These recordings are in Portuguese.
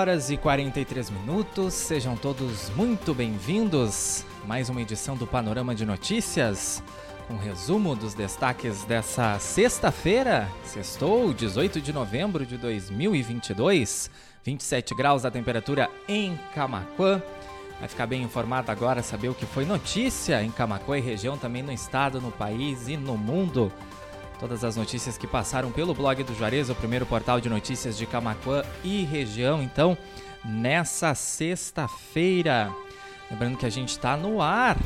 5 horas e 43 minutos, sejam todos muito bem-vindos. Mais uma edição do Panorama de Notícias, um resumo dos destaques dessa sexta-feira, sextou, 18 de novembro de 2022, 27 graus a temperatura em Camaquã. Vai ficar bem informado agora, saber o que foi notícia em Camaquã e região, também no estado, no país e no mundo. Todas as notícias que passaram pelo blog do Juarez, o primeiro portal de notícias de Camacuã e região. Então, nessa sexta-feira, lembrando que a gente está no ar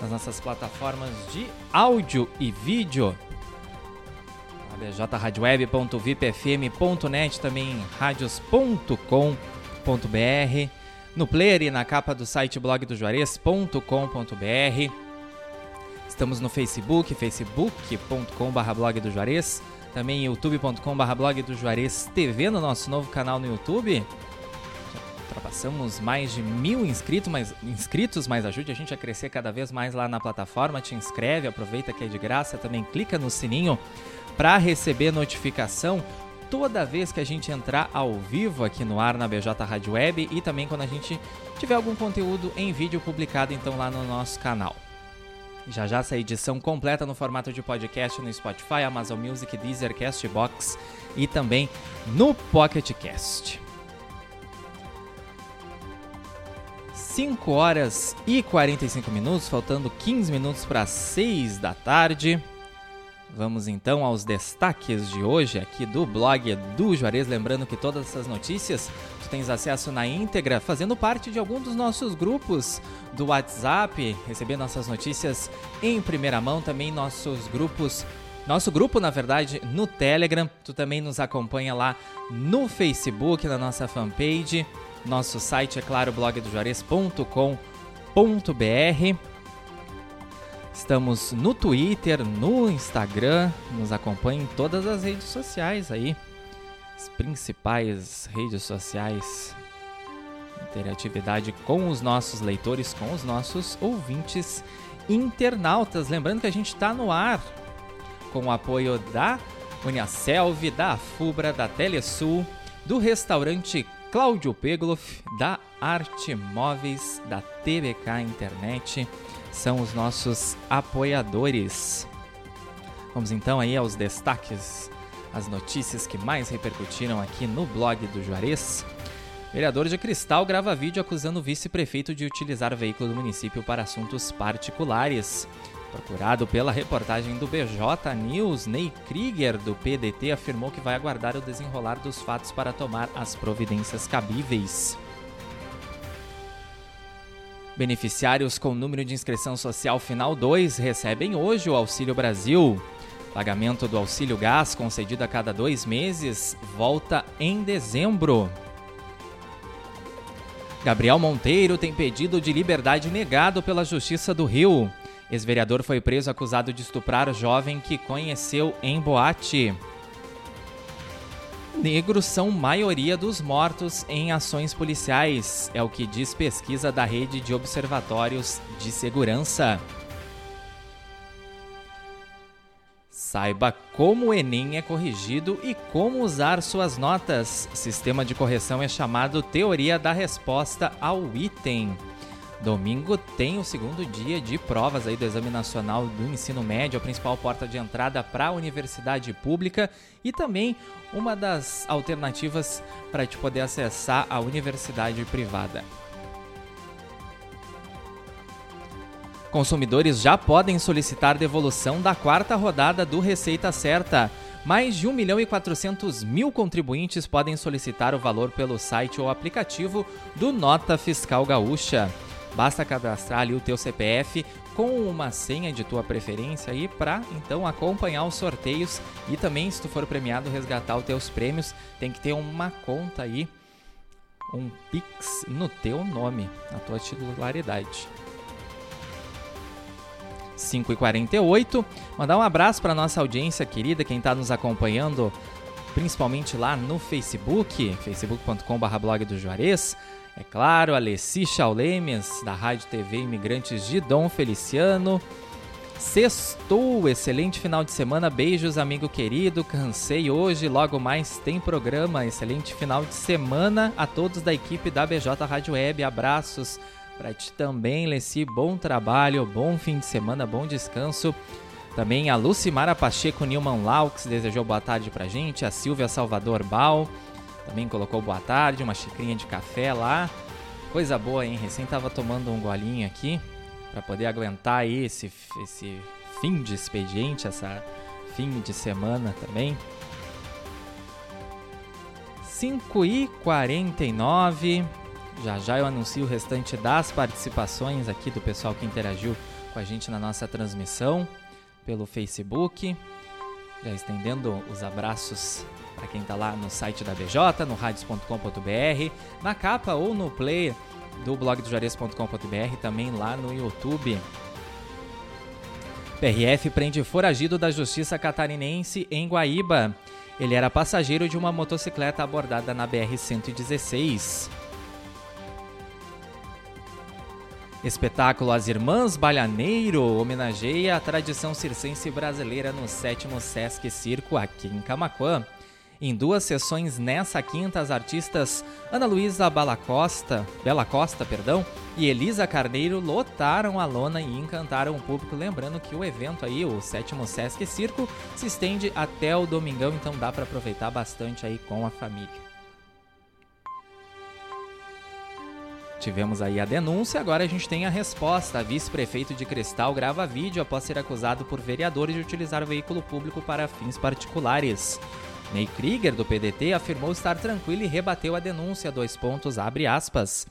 nas nossas plataformas de áudio e vídeo. bjradioweb.vipfm.net, também radios.com.br, no player e na capa do site blogdojuarez.com.br Estamos no Facebook, facebook.com.br blog do Juarez, também youtube.com.br blog do Juarez TV no nosso novo canal no YouTube. Já ultrapassamos mais de mil inscritos mas, inscritos, mas ajude a gente a crescer cada vez mais lá na plataforma. Te inscreve, aproveita que é de graça, também clica no sininho para receber notificação toda vez que a gente entrar ao vivo aqui no ar na BJ Rádio Web e também quando a gente tiver algum conteúdo em vídeo publicado então lá no nosso canal. Já já essa edição completa no formato de podcast no Spotify, Amazon Music, Deezer, Castbox e também no Pocket Cast. 5 horas e 45 minutos, faltando 15 minutos para 6 da tarde. Vamos então aos destaques de hoje aqui do blog do Juarez. Lembrando que todas essas notícias tens acesso na íntegra, fazendo parte de algum dos nossos grupos do WhatsApp, receber nossas notícias em primeira mão, também nossos grupos. Nosso grupo, na verdade, no Telegram, tu também nos acompanha lá no Facebook, na nossa fanpage. Nosso site é claro, blogdojuarez.com.br. Estamos no Twitter, no Instagram, nos acompanhe em todas as redes sociais aí. As principais redes sociais. Interatividade com os nossos leitores, com os nossos ouvintes internautas. Lembrando que a gente está no ar com o apoio da Uniaselv, da Fubra, da Telesul, do restaurante Cláudio Pegloff, da Arte Móveis, da TBK Internet são os nossos apoiadores. Vamos então aí aos destaques, as notícias que mais repercutiram aqui no blog do Juarez. Vereador de Cristal grava vídeo acusando o vice-prefeito de utilizar veículo do município para assuntos particulares. Procurado pela reportagem do BJ News, Ney Krieger, do PDT, afirmou que vai aguardar o desenrolar dos fatos para tomar as providências cabíveis. Beneficiários com número de inscrição social final 2 recebem hoje o Auxílio Brasil. Pagamento do auxílio gás concedido a cada dois meses volta em dezembro. Gabriel Monteiro tem pedido de liberdade negado pela Justiça do Rio. Ex-vereador foi preso acusado de estuprar jovem que conheceu em boate negros são maioria dos mortos em ações policiais, é o que diz pesquisa da Rede de Observatórios de Segurança. Saiba como o Enem é corrigido e como usar suas notas. Sistema de correção é chamado Teoria da Resposta ao Item. Domingo tem o segundo dia de provas aí do Exame Nacional do Ensino Médio, a principal porta de entrada para a universidade pública e também uma das alternativas para te poder acessar a universidade privada. Consumidores já podem solicitar devolução da quarta rodada do Receita Certa. Mais de 1 milhão e 400 mil contribuintes podem solicitar o valor pelo site ou aplicativo do Nota Fiscal Gaúcha. Basta cadastrar ali o teu CPF com uma senha de tua preferência aí para então acompanhar os sorteios e também se tu for premiado resgatar os teus prêmios, tem que ter uma conta aí, um Pix no teu nome, na tua titularidade. 5 e 48 Mandar um abraço para nossa audiência querida, quem está nos acompanhando, principalmente lá no Facebook, facebook.com.br blog do Juarez. É claro, Alessi Chaulemes, da Rádio TV Imigrantes de Dom Feliciano. Sextou, excelente final de semana, beijos amigo querido, cansei hoje, logo mais tem programa, excelente final de semana a todos da equipe da BJ Rádio Web, abraços para ti também, Leci, bom trabalho, bom fim de semana, bom descanso. Também a Lucimara Pacheco Nilman Laux desejou boa tarde pra gente, a Silvia Salvador Bal também colocou boa tarde, uma xicrinha de café lá. Coisa boa, hein? Recém tava tomando um golinho aqui para poder aguentar aí esse, esse fim de expediente, essa fim de semana também. 5 e 49 já já eu anuncio o restante das participações aqui do pessoal que interagiu com a gente na nossa transmissão pelo Facebook. Já estendendo os abraços para quem está lá no site da BJ, no radios.com.br, na capa ou no player do blog do Juarez.com.br, também lá no YouTube. PRF prende foragido da Justiça Catarinense em Guaíba. Ele era passageiro de uma motocicleta abordada na BR-116. Espetáculo As Irmãs Balhaneiro homenageia a tradição circense brasileira no sétimo Sesc Circo aqui em Camaquã. Em duas sessões nessa quinta, as artistas Ana Luísa Bela Costa, Bela Costa perdão, e Elisa Carneiro lotaram a lona e encantaram o público. Lembrando que o evento aí, o sétimo Sesc Circo, se estende até o domingão, então dá para aproveitar bastante aí com a família. Tivemos aí a denúncia, agora a gente tem a resposta. Vice-prefeito de Cristal grava vídeo após ser acusado por vereadores de utilizar o veículo público para fins particulares. Ney Krieger, do PDT, afirmou estar tranquilo e rebateu a denúncia. Dois pontos, abre aspas.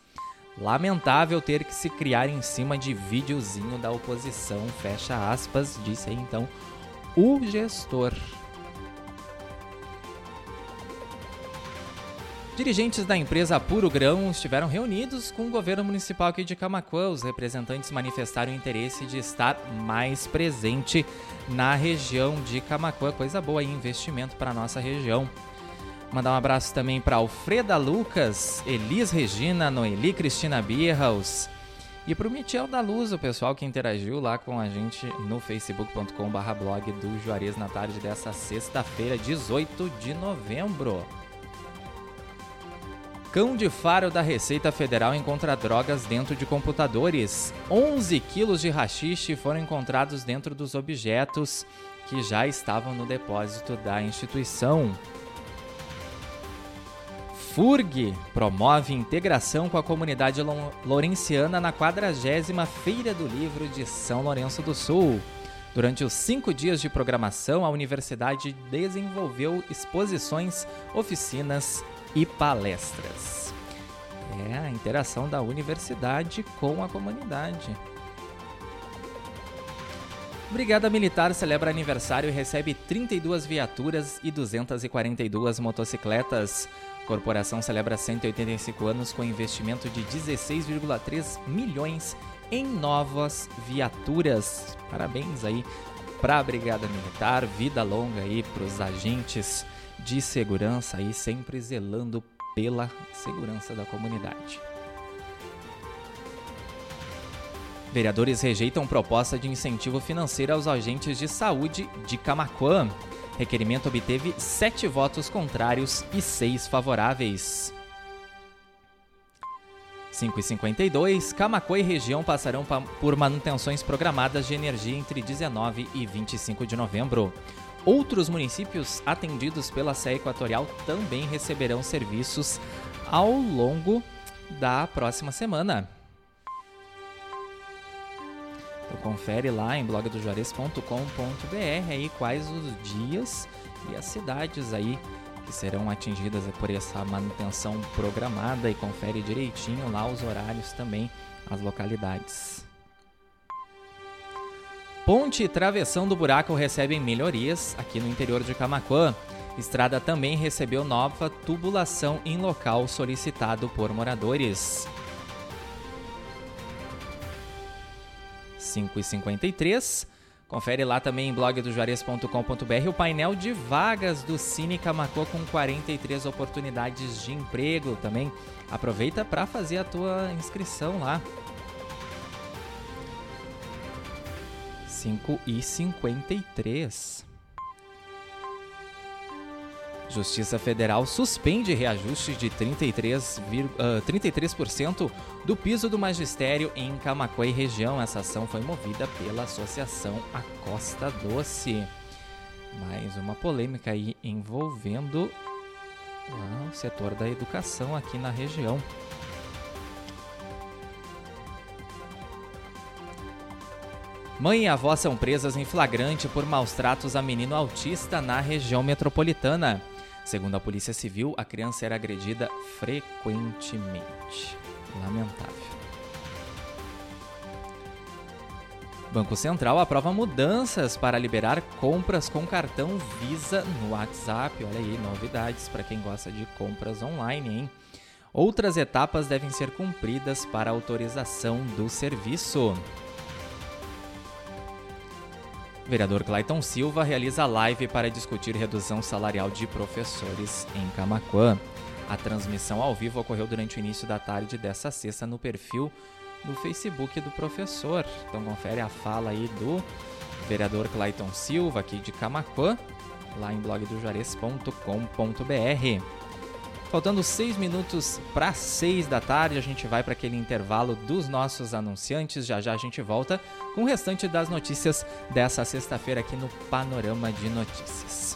Lamentável ter que se criar em cima de videozinho da oposição, fecha aspas, disse aí então o gestor. Dirigentes da empresa Puro Grão estiveram reunidos com o governo municipal aqui de Camacuã. Os representantes manifestaram o interesse de estar mais presente na região de Camacuã. Coisa boa aí, investimento para nossa região. Mandar um abraço também para Alfreda Lucas, Elis Regina, Noeli Cristina Bierhaus e para o Michel da Luz, o pessoal que interagiu lá com a gente no facebook.com/blog do Juarez na tarde dessa sexta-feira, 18 de novembro. Cão de faro da Receita Federal encontra drogas dentro de computadores. 11 quilos de rachixe foram encontrados dentro dos objetos que já estavam no depósito da instituição. FURG promove integração com a comunidade lorenciana na 40 Feira do Livro de São Lourenço do Sul. Durante os cinco dias de programação, a universidade desenvolveu exposições, oficinas e palestras. É a interação da universidade com a comunidade. Brigada Militar celebra aniversário e recebe 32 viaturas e 242 motocicletas. Corporação celebra 185 anos com investimento de 16,3 milhões em novas viaturas. Parabéns aí para a Brigada Militar, vida longa aí para os agentes de segurança aí, sempre zelando pela segurança da comunidade. Vereadores rejeitam proposta de incentivo financeiro aos agentes de saúde de Camaquã. Requerimento obteve sete votos contrários e seis favoráveis. 5,52, Camacuã e região passarão por manutenções programadas de energia entre 19 e 25 de novembro. Outros municípios atendidos pela CE Equatorial também receberão serviços ao longo da próxima semana. Então, confere lá em blogdojuarez.com.br aí quais os dias e as cidades aí que serão atingidas por essa manutenção programada e confere direitinho lá os horários também, as localidades. Ponte e travessão do buraco recebem melhorias aqui no interior de Camaquã. Estrada também recebeu nova tubulação em local solicitado por moradores. 5,53. Confere lá também em blog do juarez.com.br o painel de vagas do Cine Camacuã com 43 oportunidades de emprego. Também aproveita para fazer a tua inscrição lá. 5 e 53. Justiça Federal suspende reajuste de 33, uh, 33% do piso do magistério em Camacuã e região. Essa ação foi movida pela Associação A Costa Doce. Mais uma polêmica aí envolvendo uh, o setor da educação aqui na região. Mãe e avó são presas em flagrante por maus tratos a menino autista na região metropolitana. Segundo a Polícia Civil, a criança era agredida frequentemente. Lamentável. Banco Central aprova mudanças para liberar compras com cartão Visa no WhatsApp. Olha aí, novidades para quem gosta de compras online, hein? Outras etapas devem ser cumpridas para autorização do serviço. Vereador Clayton Silva realiza live para discutir redução salarial de professores em Camaquã. A transmissão ao vivo ocorreu durante o início da tarde dessa sexta no perfil do Facebook do professor. Então confere a fala aí do vereador Clayton Silva aqui de Camaquã, lá em blogdojares.com.br. Faltando seis minutos para seis da tarde, a gente vai para aquele intervalo dos nossos anunciantes. Já já a gente volta com o restante das notícias dessa sexta-feira aqui no Panorama de Notícias.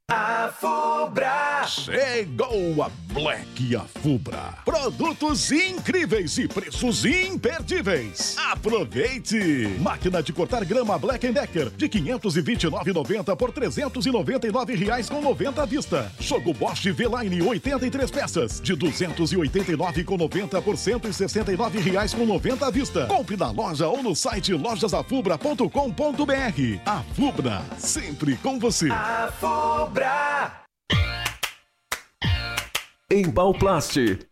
A Fubra! Chegou a Black Afubra. Produtos incríveis e preços imperdíveis. Aproveite! Máquina de cortar grama Black Decker de 529,90 por 399 reais com 90 à vista. Jogo Bosch V-Line 83 peças de 289,90 por 169 reais com 90 à vista. Compre na loja ou no site lojasafubra.com.br. A Fubra, sempre com você. A Fubra! Embalplast,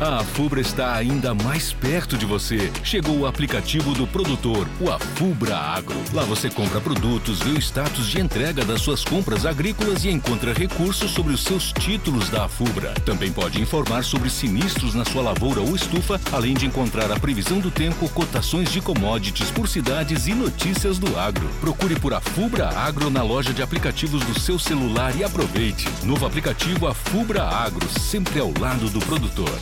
A Fubra está ainda mais perto de você. Chegou o aplicativo do produtor, o Afubra Agro. Lá você compra produtos, vê o status de entrega das suas compras agrícolas e encontra recursos sobre os seus títulos da Afubra. Também pode informar sobre sinistros na sua lavoura ou estufa, além de encontrar a previsão do tempo, cotações de commodities por cidades e notícias do agro. Procure por Afubra Agro na loja de aplicativos do seu celular e aproveite. Novo aplicativo Afubra Agro, sempre ao lado do produtor.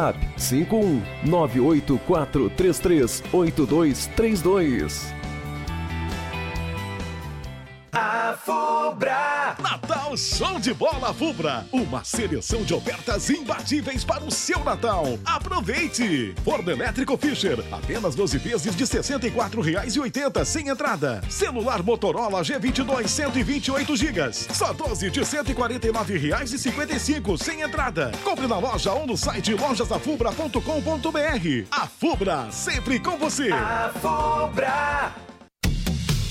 WhatsApp 51 984338232. A Fubra! Show de Bola Fubra, uma seleção de ofertas imbatíveis para o seu Natal. Aproveite! Forno elétrico Fischer, apenas 12 vezes de R$ 64,80 sem entrada. Celular Motorola G22 128 GB, só 12 de R$ 149,55 sem entrada. Compre na loja ou no site lojasafubra.com.br. A Fubra, sempre com você. A Fubra.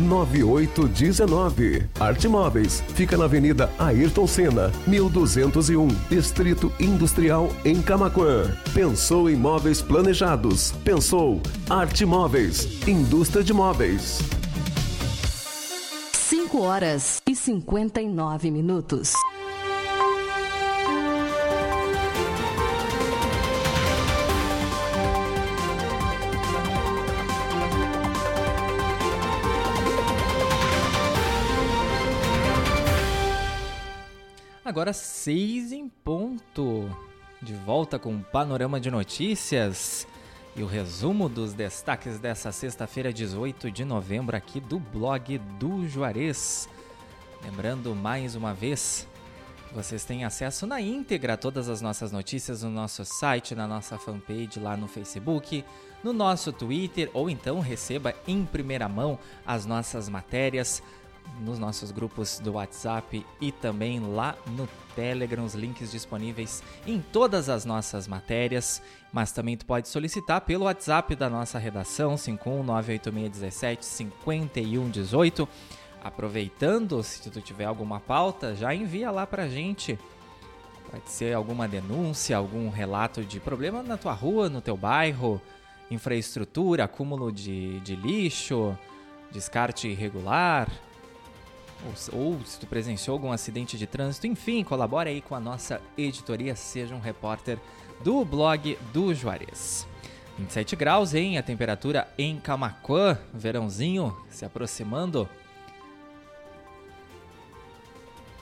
9819. Arte Móveis fica na Avenida Ayrton Senna, 1201, Distrito Industrial em Camaquã. Pensou em móveis planejados? Pensou Arte Móveis, indústria de móveis. 5 horas e 59 minutos. Agora seis em ponto. De volta com um panorama de notícias e o resumo dos destaques dessa sexta-feira, 18 de novembro, aqui do blog do Juarez. Lembrando mais uma vez vocês têm acesso na íntegra a todas as nossas notícias no nosso site, na nossa fanpage lá no Facebook, no nosso Twitter ou então receba em primeira mão as nossas matérias nos nossos grupos do WhatsApp e também lá no Telegram, os links disponíveis em todas as nossas matérias, mas também tu pode solicitar pelo WhatsApp da nossa redação 51986175118. Aproveitando, se tu tiver alguma pauta, já envia lá pra gente. Pode ser alguma denúncia, algum relato de problema na tua rua, no teu bairro, infraestrutura, acúmulo de, de lixo, descarte irregular, ou, ou, se tu presenciou algum acidente de trânsito, enfim, colabore aí com a nossa editoria, seja um repórter do blog do Juarez. 27 graus, hein? A temperatura em Camacuã, verãozinho se aproximando.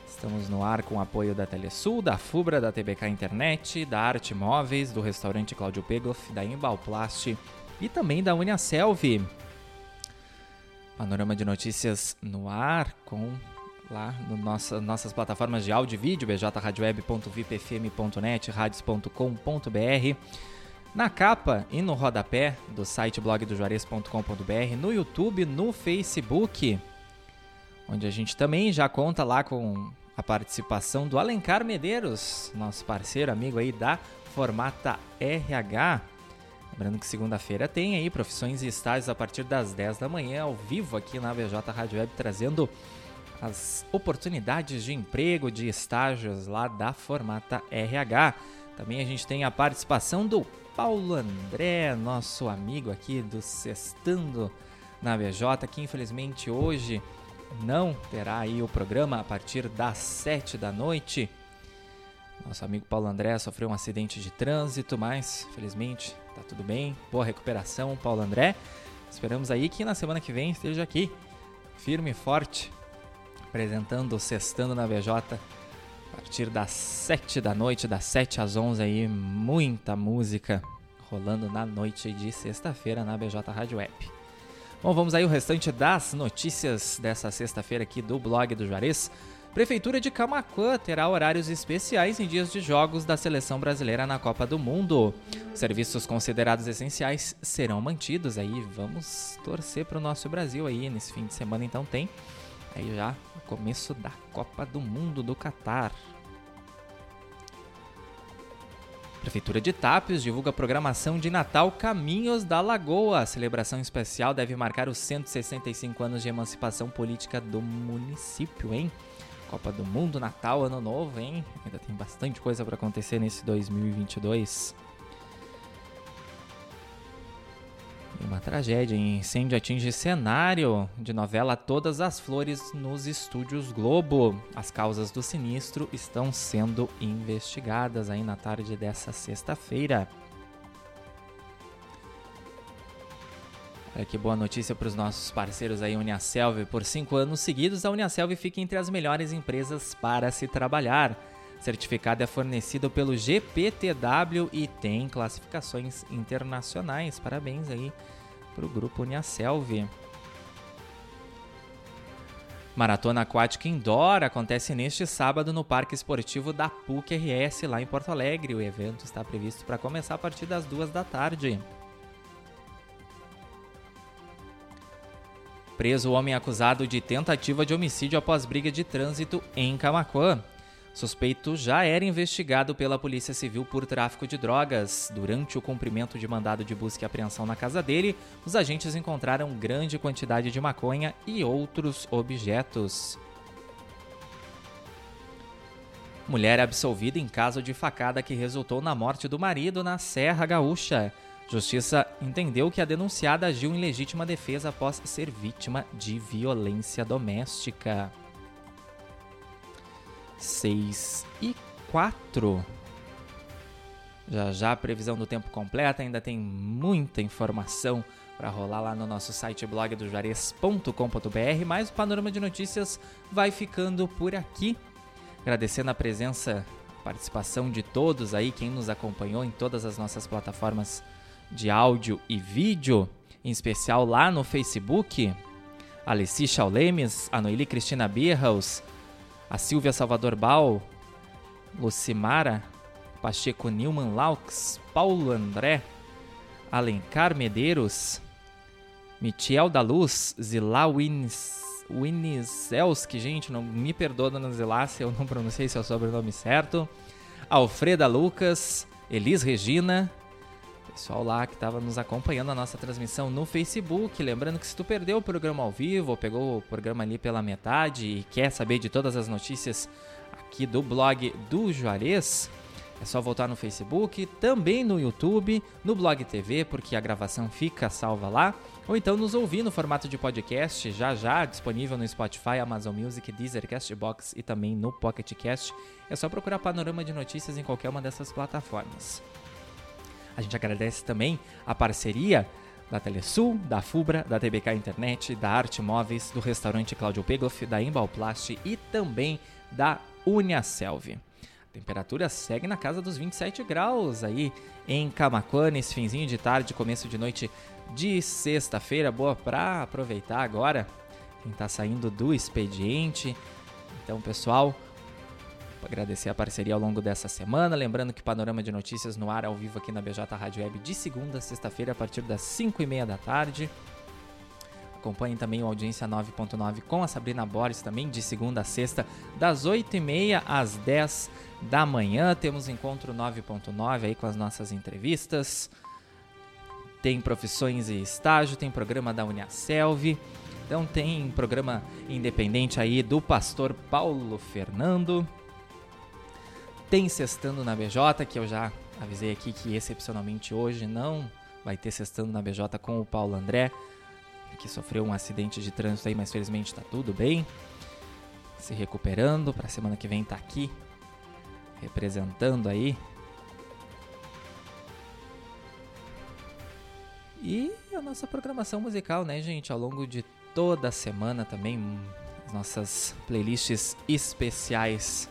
Estamos no ar com o apoio da Telesul, da Fubra, da TBK Internet, da Arte Móveis, do restaurante Cláudio Pegloff, da Embalplast e também da Uniaselv. Panorama de notícias no ar com lá no nossa, nossas plataformas de áudio e vídeo, bjradioweb.vipfm.net, radios.com.br, na capa e no rodapé do site blogdojuarez.com.br, no YouTube, no Facebook, onde a gente também já conta lá com a participação do Alencar Medeiros, nosso parceiro, amigo aí da Formata RH. Lembrando que segunda-feira tem aí profissões e estágios a partir das 10 da manhã, ao vivo aqui na VJ Rádio Web, trazendo as oportunidades de emprego, de estágios lá da Formata RH. Também a gente tem a participação do Paulo André, nosso amigo aqui do Sextando na VJ, que infelizmente hoje não terá aí o programa a partir das 7 da noite. Nosso amigo Paulo André sofreu um acidente de trânsito, mas felizmente tá tudo bem. Boa recuperação, Paulo André. Esperamos aí que na semana que vem esteja aqui, firme e forte, apresentando o Sextando na VJ. A partir das 7 da noite, das 7 às 11 aí, muita música rolando na noite de sexta-feira na BJ Rádio Web. Bom, vamos aí o restante das notícias dessa sexta-feira aqui do blog do Juarez. Prefeitura de Camacuã terá horários especiais em dias de jogos da seleção brasileira na Copa do Mundo. Serviços considerados essenciais serão mantidos aí. Vamos torcer para o nosso Brasil aí nesse fim de semana. Então tem aí já o começo da Copa do Mundo do Catar. Prefeitura de Tápios divulga a programação de Natal Caminhos da Lagoa. A celebração especial deve marcar os 165 anos de emancipação política do município, hein? Copa do Mundo, Natal, Ano Novo, hein? Ainda tem bastante coisa para acontecer nesse 2022. E uma tragédia, incêndio atinge cenário de novela Todas as Flores nos estúdios Globo. As causas do sinistro estão sendo investigadas aí na tarde dessa sexta-feira. Olha que boa notícia para os nossos parceiros aí, Uniaselv. Por cinco anos seguidos, a Uniaselv fica entre as melhores empresas para se trabalhar. Certificado é fornecido pelo GPTW e tem classificações internacionais. Parabéns aí para o grupo Uniaselv. Maratona Aquática Indoor acontece neste sábado no Parque Esportivo da PUC RS, lá em Porto Alegre. O evento está previsto para começar a partir das duas da tarde. Preso o homem acusado de tentativa de homicídio após briga de trânsito em Camacuã. Suspeito já era investigado pela Polícia Civil por tráfico de drogas. Durante o cumprimento de mandado de busca e apreensão na casa dele, os agentes encontraram grande quantidade de maconha e outros objetos. Mulher absolvida em caso de facada que resultou na morte do marido na Serra Gaúcha. Justiça entendeu que a denunciada agiu em legítima defesa após ser vítima de violência doméstica. 6 e 4. Já já a previsão do tempo completa, ainda tem muita informação para rolar lá no nosso site blog do juarez.com.br, mas o panorama de notícias vai ficando por aqui. Agradecendo a presença, participação de todos aí, quem nos acompanhou em todas as nossas plataformas de áudio e vídeo, em especial lá no Facebook. Alessi Chaulemes, a Noeli Cristina Birhaus, a Silvia Salvador Bal, Lucimara, Pacheco Nilman Laux, Paulo André, Alencar Medeiros, Michel da Luz, Zilá Winizelski, gente, não me perdoa, dona Zilá, se eu não pronunciei seu sobrenome certo, Alfreda Lucas, Elis Regina, pessoal lá que estava nos acompanhando a nossa transmissão no Facebook. Lembrando que se tu perdeu o programa ao vivo ou pegou o programa ali pela metade e quer saber de todas as notícias aqui do blog do Juarez, é só voltar no Facebook, também no YouTube, no Blog TV, porque a gravação fica salva lá, ou então nos ouvir no formato de podcast, já já disponível no Spotify, Amazon Music, Deezer, Castbox e também no Pocket Cast. É só procurar Panorama de Notícias em qualquer uma dessas plataformas. A gente agradece também a parceria da Telesul, da Fubra, da TBK Internet, da Arte Móveis, do restaurante Cláudio Pegloff, da Embalplast e também da Uniaselv. A temperatura segue na casa dos 27 graus aí em Camacuã, nesse finzinho de tarde, começo de noite de sexta-feira. Boa para aproveitar agora quem está saindo do expediente. Então, pessoal, agradecer a parceria ao longo dessa semana. Lembrando que Panorama de Notícias no ar ao vivo aqui na BJ Rádio Web de segunda a sexta-feira a partir das 5 e meia da tarde. Acompanhem também o Audiência 9.9 com a Sabrina Borges também de segunda a sexta, das 8 e meia às 10 da manhã. Temos encontro 9.9 aí com as nossas entrevistas. Tem profissões e estágio, tem programa da Uniaselv. Então tem programa independente aí do pastor Paulo Fernando. Tem Sextando na BJ, que eu já avisei aqui que excepcionalmente hoje não vai ter Sextando na BJ com o Paulo André, que sofreu um acidente de trânsito aí, mas felizmente está tudo bem. Se recuperando, para semana que vem tá aqui representando aí. E a nossa programação musical, né, gente, ao longo de toda a semana também, as nossas playlists especiais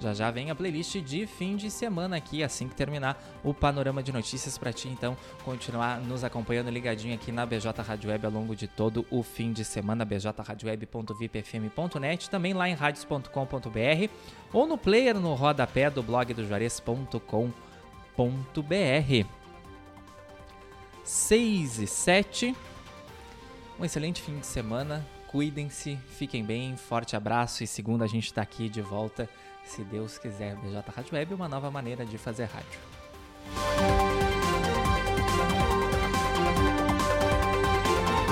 já já vem a playlist de fim de semana aqui, assim que terminar o panorama de notícias para ti, então continuar nos acompanhando ligadinho aqui na BJ Rádio Web ao longo de todo o fim de semana, bjradioweb.vipfm.net, também lá em radios.com.br ou no player no rodapé do blog do Juarez.com.br. 6 e 7. Um excelente fim de semana. Cuidem-se, fiquem bem, forte abraço e segunda a gente está aqui de volta se Deus quiser. BJ Rádio Web, uma nova maneira de fazer rádio.